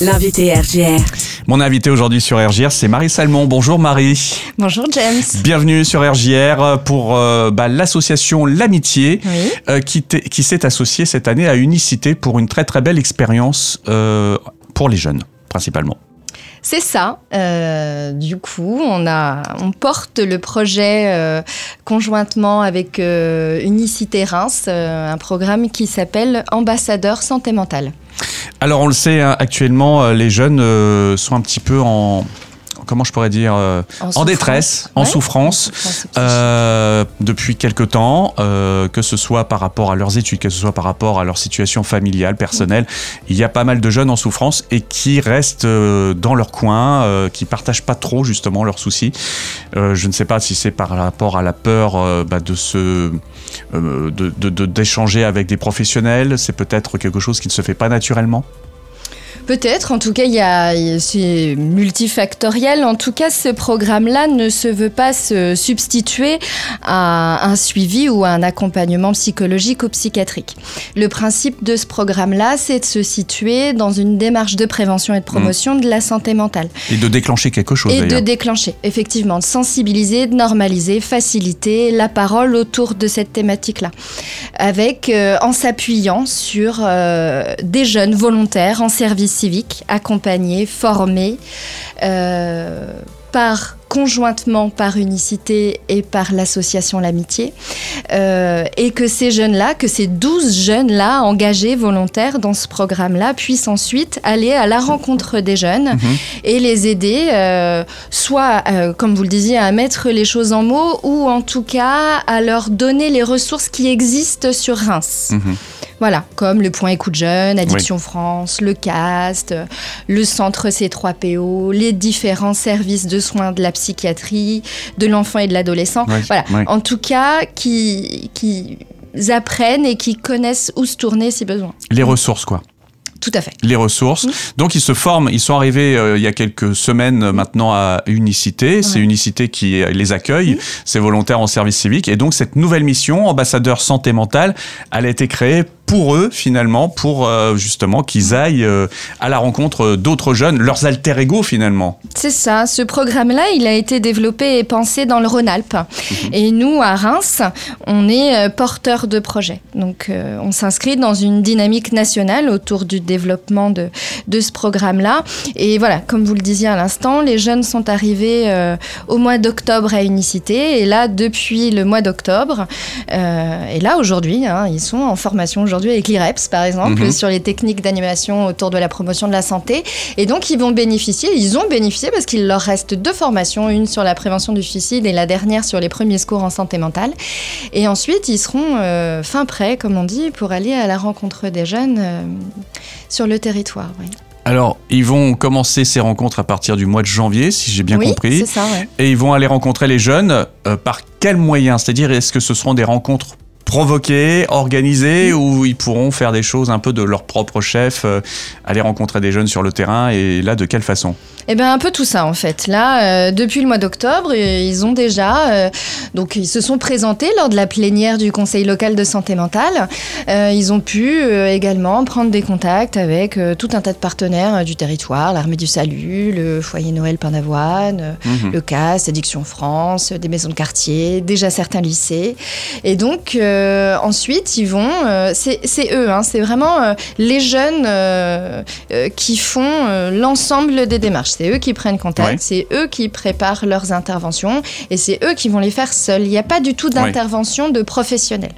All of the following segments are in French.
L'invité RGR. Mon invité aujourd'hui sur RGR, c'est Marie Salmon. Bonjour Marie. Bonjour James. Bienvenue sur RGR pour euh, bah, l'association L'Amitié Oui. euh, qui, s'est associée cette année à Unicité pour une très très belle expérience euh, pour les jeunes principalement. C'est ça. Euh, du coup, on, porte le projet euh, conjointement avec euh, Unicité Reims, euh, un programme qui s'appelle Ambassadeur Santé Mentale. Alors on le sait hein, actuellement, les jeunes sont un petit peu en comment je pourrais dire euh, en, souffrance. détresse, en Ouais. souffrance. Euh, depuis quelque temps, euh, que ce soit par rapport à leurs études, que ce soit par rapport à leur situation familiale, personnelle, il y a pas mal de jeunes en souffrance et qui restent dans leur coin, qui partagent pas trop justement leurs soucis. Je ne sais pas si c'est par rapport à la peur bah, de se de- de- de- d'échanger avec des professionnels, c'est peut-être quelque chose qui ne se fait pas naturellement. Peut-être, en tout cas, il y a, c'est multifactoriel. En tout cas, ce programme-là ne se veut pas se substituer à un suivi ou à un accompagnement psychologique ou psychiatrique. Le principe de ce programme-là, c'est de se situer dans une démarche de prévention et de promotion de la santé mentale. Et de déclencher quelque chose Et de déclencher, effectivement, de sensibiliser, de normaliser, faciliter la parole autour de cette thématique-là. Avec, euh, en s'appuyant sur euh, des jeunes volontaires en service civique, accompagnés, formés, euh, par conjointement par Unicité et par l'association L'Amitié, euh, et que ces jeunes-là, que ces 12 jeunes-là engagés, volontaires dans ce programme-là, puissent ensuite aller à la rencontre des jeunes Mhm. et les aider, euh, soit, euh, comme vous le disiez, à mettre les choses en mots ou en tout cas à leur donner les ressources qui existent sur Reims. Mhm. Voilà, comme le Point Écoute Jeune, Addiction France, le CAST, le Centre C3PO, les différents services de soins de la psychiatrie, de l'enfant et de l'adolescent. Voilà, en tout cas, qui, qui apprennent et qui connaissent où se tourner si besoin. Les ressources quoi. Tout à fait. les ressources. Mm. Donc ils se forment, ils sont arrivés euh, il y a quelques semaines euh, maintenant à Unicité. C'est. Unicité qui euh, les accueille, Mm. ces volontaires en service civique. Et donc cette nouvelle mission, ambassadeur santé mentale, elle a été créée pour eux finalement, pour euh, justement qu'ils aillent euh, à la rencontre d'autres jeunes, leurs alter ego finalement. C'est ça, ce programme-là, il a été développé et pensé dans le Rhône-Alpes. Mhm. Et nous, à Reims, on est euh, porteurs de projets. Donc, euh, on s'inscrit dans une dynamique nationale autour du développement de, de ce programme-là. Et voilà, comme vous le disiez à l'instant, les jeunes sont arrivés au mois d'octobre à Unicité. Et là, depuis le mois d'octobre, et là, aujourd'hui, hein, ils sont en formation aujourd'hui avec l'IREPS, par exemple, Mhm. sur les techniques d'animation autour de la promotion de la santé. Et donc, ils vont bénéficier, ils ont bénéficié parce qu'il leur reste deux formations, une sur la prévention du suicide et la dernière sur les premiers secours en santé mentale. Et ensuite, ils seront euh, fin prêts, comme on dit, pour aller à la rencontre des jeunes euh, sur le territoire. oui. Alors ils vont commencer ces rencontres à partir du mois de janvier, si j'ai bien oui, compris. c'est ça, ouais. Et ils vont aller rencontrer les jeunes euh, par quels moyens C'est-à-dire, est-ce que ce seront des rencontres provoquées, organisées, ou ils pourront faire des choses un peu de leur propre chef, euh, aller rencontrer des jeunes sur le terrain, et là, de quelle façon? Eh bien, un peu tout ça, en fait. Là, euh, depuis le mois d'octobre, euh, ils ont déjà... euh, donc, ils se sont présentés lors de la plénière du Conseil local de santé mentale. Euh, ils ont pu également prendre des contacts avec tout un tas de partenaires du territoire, l'Armée du Salut, le Foyer Noël Pain d'Avoine, Mhm. le CAS, Addiction France, des maisons de quartier, déjà certains lycées. Et donc, euh, ensuite, ils vont... euh, c'est eux, hein, c'est vraiment euh, les jeunes qui font l'ensemble des démarches. C'est eux qui prennent contact, Ouais. c'est eux qui préparent leurs interventions et c'est eux qui vont les faire seuls. Il n'y a pas du tout d'intervention de professionnels.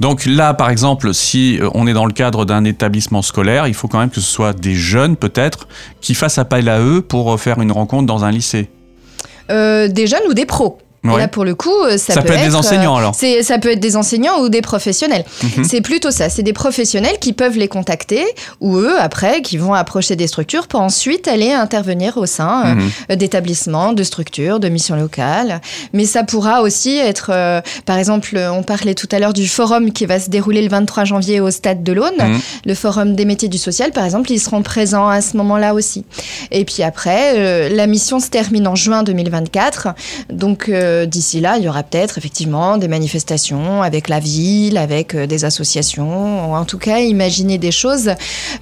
Donc là, par exemple, si on est dans le cadre d'un établissement scolaire, il faut quand même que ce soit des jeunes, peut-être, qui fassent appel à eux pour faire une rencontre dans un lycée. Des jeunes ou des pros? Ouais. là, pour le coup, euh, ça, Ça peut être des euh, enseignants, alors. Ça peut être des enseignants ou des professionnels. Mhm. C'est plutôt ça. C'est des professionnels qui peuvent les contacter ou eux, après, qui vont approcher des structures pour ensuite aller intervenir au sein euh, Mhm. d'établissements, de structures, de missions locales. Mais ça pourra aussi être, euh, par exemple, on parlait tout à l'heure du forum qui va se dérouler le 23 janvier au Stade de l'Aune. Mhm. Le forum des métiers du social, par exemple, ils seront présents à ce moment-là aussi. Et puis après, euh, la mission se termine en juin 2024. Donc, euh, d'ici là, il y aura peut-être effectivement des manifestations avec la ville, avec euh, des associations, en tout cas, imaginer des choses,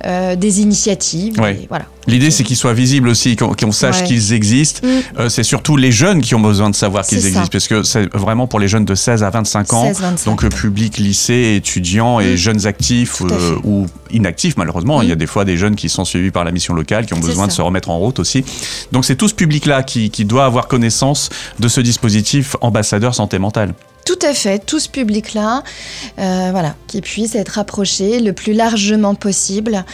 euh, des initiatives. Voilà. L'idée, c'est qu'ils soient visibles aussi, qu'on sache Ouais. qu'ils existent. Mm. Euh, c'est surtout les jeunes qui ont besoin de savoir qu'ils existent, parce que c'est vraiment pour les jeunes de 16 à 25 ans. 16-25, Donc, le ouais. public lycée, étudiants et Mm. jeunes actifs euh, ou inactifs, malheureusement. Mm. Il y a des fois des jeunes qui sont suivis par la mission locale, qui ont besoin de se remettre en route aussi. Donc, c'est tout ce public-là qui, qui doit avoir connaissance de ce dispositif ambassadeur santé mentale. Tout à fait, tout ce public-là, euh, voilà, qui puisse être approché le plus largement possible,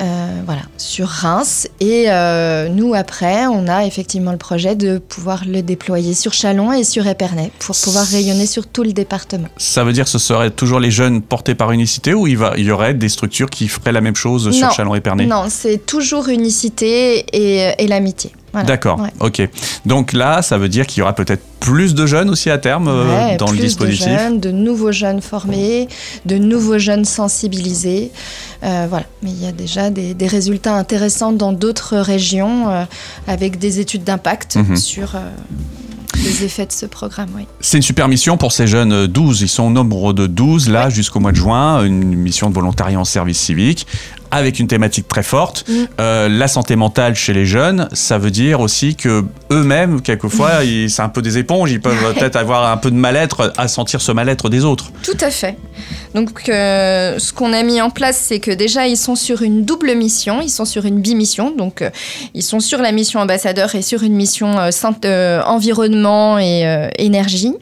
euh, voilà, sur Reims. Et euh, nous, après, on a effectivement le projet de pouvoir le déployer sur Chalon et sur Épernay pour pouvoir rayonner sur tout le département. Ça veut dire que ce seraient toujours les jeunes portés par unicité ou il, va, il y aurait des structures qui feraient la même chose sur Non. Chalon et Pernay Non, c'est toujours unicité et, et l'amitié. Voilà. D'accord, Ouais. ok. Donc là, ça veut dire qu'il y aura peut-être plus de jeunes aussi à terme euh, Ouais, dans le plus dispositif. De, jeunes, de nouveaux jeunes formés, de nouveaux jeunes sensibilisés. Euh, voilà. Mais il y a déjà des, des résultats intéressants dans d'autres régions euh, avec des études d'impact Mhm. sur euh, les effets de ce programme. Oui. C'est une super mission pour ces jeunes euh, 12. Ils sont au nombre de 12 là jusqu'au mois de juin. Une mission de volontariat en service civique avec une thématique très forte. Mm. Euh, la santé mentale chez les jeunes, ça veut dire aussi que eux-mêmes, quelquefois, ils- c'est un peu des éponges. Ils peuvent peut-être avoir un peu de mal-être à sentir ce mal-être des autres. Tout à fait. Donc, euh, ce qu'on a mis en place, c'est que déjà, ils sont sur une double mission, ils sont sur une bimission. Donc, euh, ils sont sur la mission ambassadeur et sur une mission euh, environnement et énergie.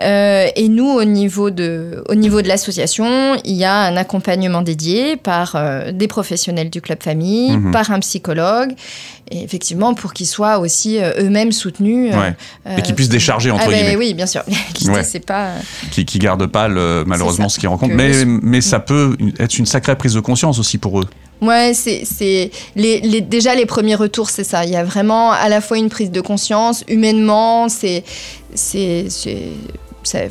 Et nous, au niveau de, au niveau de l'association, il y a un accompagnement dédié par des professionnels du club famille, Mhm. par un psychologue, et effectivement pour qu'ils soient aussi euh, eux-mêmes soutenus. euh, Ouais. euh, Et qu'ils puissent décharger, entre ah ben guillemets. Oui, bien sûr. L'idée, Ouais. c'est pas. Qui, qui gardent pas le- malheureusement ce qu'ils rencontrent. Mais, le- mais ça peut être une sacrée prise de conscience aussi pour eux. Ouais, c'est c'est les, les- déjà les premiers retours, c'est ça. Il y a vraiment à la fois une prise de conscience humainement, c'est c'est c'est-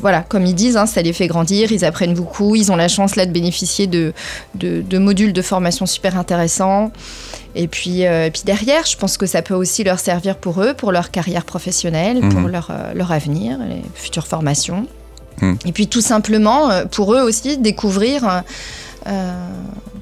voilà, comme ils disent, hein, ça les fait grandir, ils apprennent beaucoup, ils ont la chance là de bénéficier de, de, de modules de formation super intéressants. Et puis, euh, et puis derrière, je pense que ça peut aussi leur servir pour eux, pour leur carrière professionnelle, Mhm. pour leur, euh, leur avenir, les futures formations. Mhm. Et puis tout simplement, euh, pour eux aussi, découvrir euh,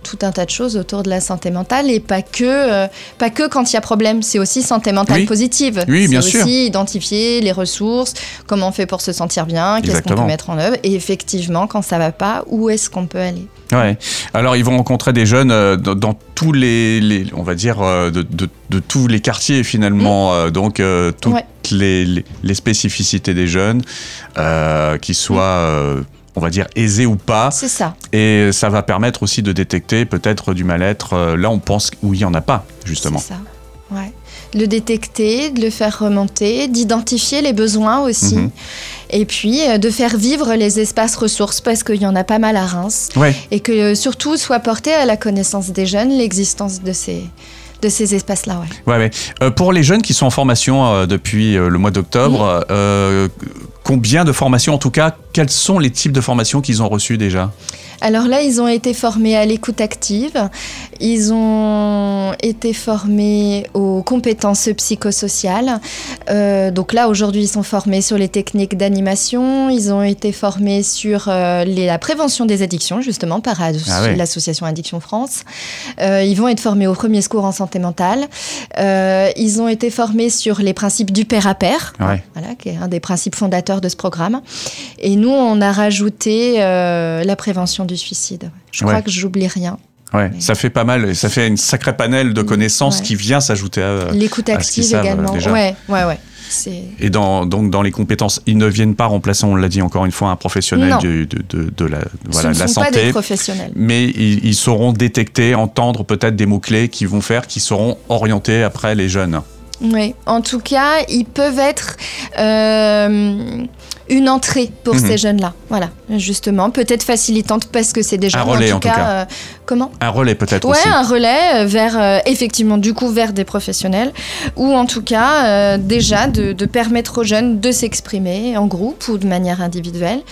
tout un tas de choses autour de la santé mentale et pas que, euh, pas que quand il y a problème, c'est aussi santé mentale Oui. positive. Oui, bien c'est sûr. aussi identifier les ressources, comment on fait pour se sentir bien, qu'est-ce qu'on peut mettre en œuvre et effectivement, quand ça va pas, où est-ce qu'on peut aller? Ouais. Alors ils vont rencontrer des jeunes euh, dans, dans tous les, les- on va dire, de, de- de tous les quartiers finalement. Euh, donc toutes Ouais. les, les- les spécificités des jeunes, qu'ils soient, euh, on va dire, aisés ou pas. C'est ça. Et ça va permettre aussi de détecter peut-être du mal-être. euh, là, on pense où il n'y en a pas, justement. C'est ça. Ouais. Le détecter, de le faire remonter, d'identifier les besoins aussi. Mhm. Et puis euh, de faire vivre les espaces ressources parce qu'il y en a pas mal à Reims. Ouais. Et que euh, surtout soit porté à la connaissance des jeunes l'existence de ces, de ces espaces-là. Ouais. Ouais, ouais. Euh, pour les jeunes qui sont en formation euh, depuis euh, le mois d'octobre, combien de formations, en tout cas, quels sont les types de formations qu'ils ont reçus déjà? Alors là, ils ont été formés à l'écoute active, ils ont été formés aux compétences psychosociales. Euh, donc là, aujourd'hui, ils sont formés sur les techniques d'animation, ils ont été formés sur euh, les- la prévention des addictions, justement, par Ah l'association Addiction France. Euh, ils vont être formés au premier secours en santé mentale. Euh, ils ont été formés sur les principes du pair à pair, Ouais. voilà, qui est un des principes fondateurs de ce programme. Et nous, on a rajouté euh, la prévention du suicide. Je crois que j'oublie rien. Ouais, Mais- ça fait pas mal, ça fait une sacrée panel de connaissances Ouais. qui vient s'ajouter à. L'écoute à ce qu'ils active savent, également. déjà. Ouais, ouais, ouais. Et dans, donc dans les compétences, ils ne viennent pas remplacer, on l'a dit encore une fois, un professionnel du- de, de, de la, voilà, ce de ne la sont pas des santé. professionnels. Mais ils, ils sauront détecter, entendre peut-être des mots-clés qui vont faire, qui seront orientés après les jeunes. Oui, en tout cas, ils peuvent être euh, une entrée pour Mhm. ces jeunes-là. Voilà, justement, peut-être facilitante parce que c'est des Un jeunes, relais, en tout cas. euh, Comment Un relais peut-être Ouais, aussi. un relais euh, vers, euh, effectivement, du coup, vers des professionnels, ou en tout cas, euh, déjà, de, de permettre aux jeunes de s'exprimer en groupe ou de manière individuelle.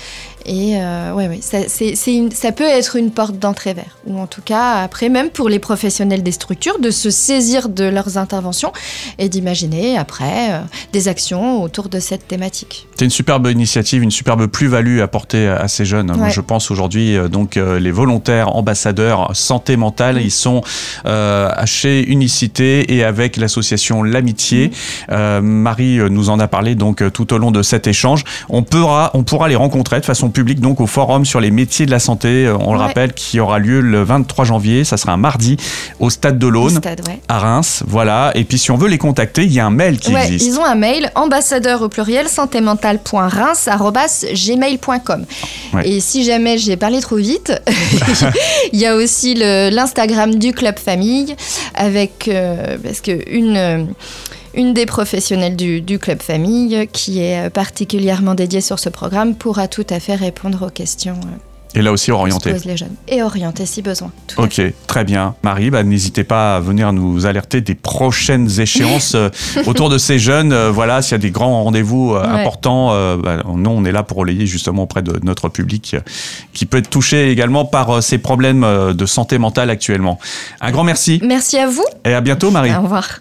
Et euh, ouais, ouais, ça, c'est, c'est une- ça peut être une porte d'entrée vers, ou en tout cas, après, même pour les professionnels des structures, de se saisir de leurs interventions et d'imaginer, après, des actions autour de cette thématique. C'est une superbe initiative, une superbe plus-value apportée à ces jeunes. Moi, je pense aujourd'hui, donc, les volontaires ambassadeurs santé mentale, ils sont euh, chez Unicité et avec l'association L'Amitié. Euh, Marie euh, nous en a parlé donc tout au long de cet échange. On pourra, on pourra les rencontrer de façon publique donc au forum sur les métiers de la santé. On le rappelle, qui aura lieu le 23 janvier. Ça sera un mardi au Stade de Au l'Aune ouais. à Reims. Voilà. Et puis si on veut les contacter, il y a un mail qui Ouais, existe. ils ont un mail ambassadeur au pluriel santémentale.reims@gmail.com. Ouais. Et si jamais j'ai parlé trop vite, il y a aussi l'Instagram du club famille avec euh, parce que une euh, une des professionnelles du, club famille qui est euh, particulièrement dédiée sur ce programme pourra tout à fait répondre aux questions Et là aussi les jeunes et orienter si besoin. Tout Ok, très bien. Marie, bah, n'hésitez pas à venir nous alerter des prochaines échéances euh, autour de ces jeunes. Euh, voilà, s'il y a des grands rendez-vous euh, Ouais. importants, euh, bah, nous, on est là pour relayer justement auprès de notre public qui peut être touché également par ces problèmes de santé mentale actuellement. Un grand merci Merci à vous. et à bientôt, Marie. Au revoir.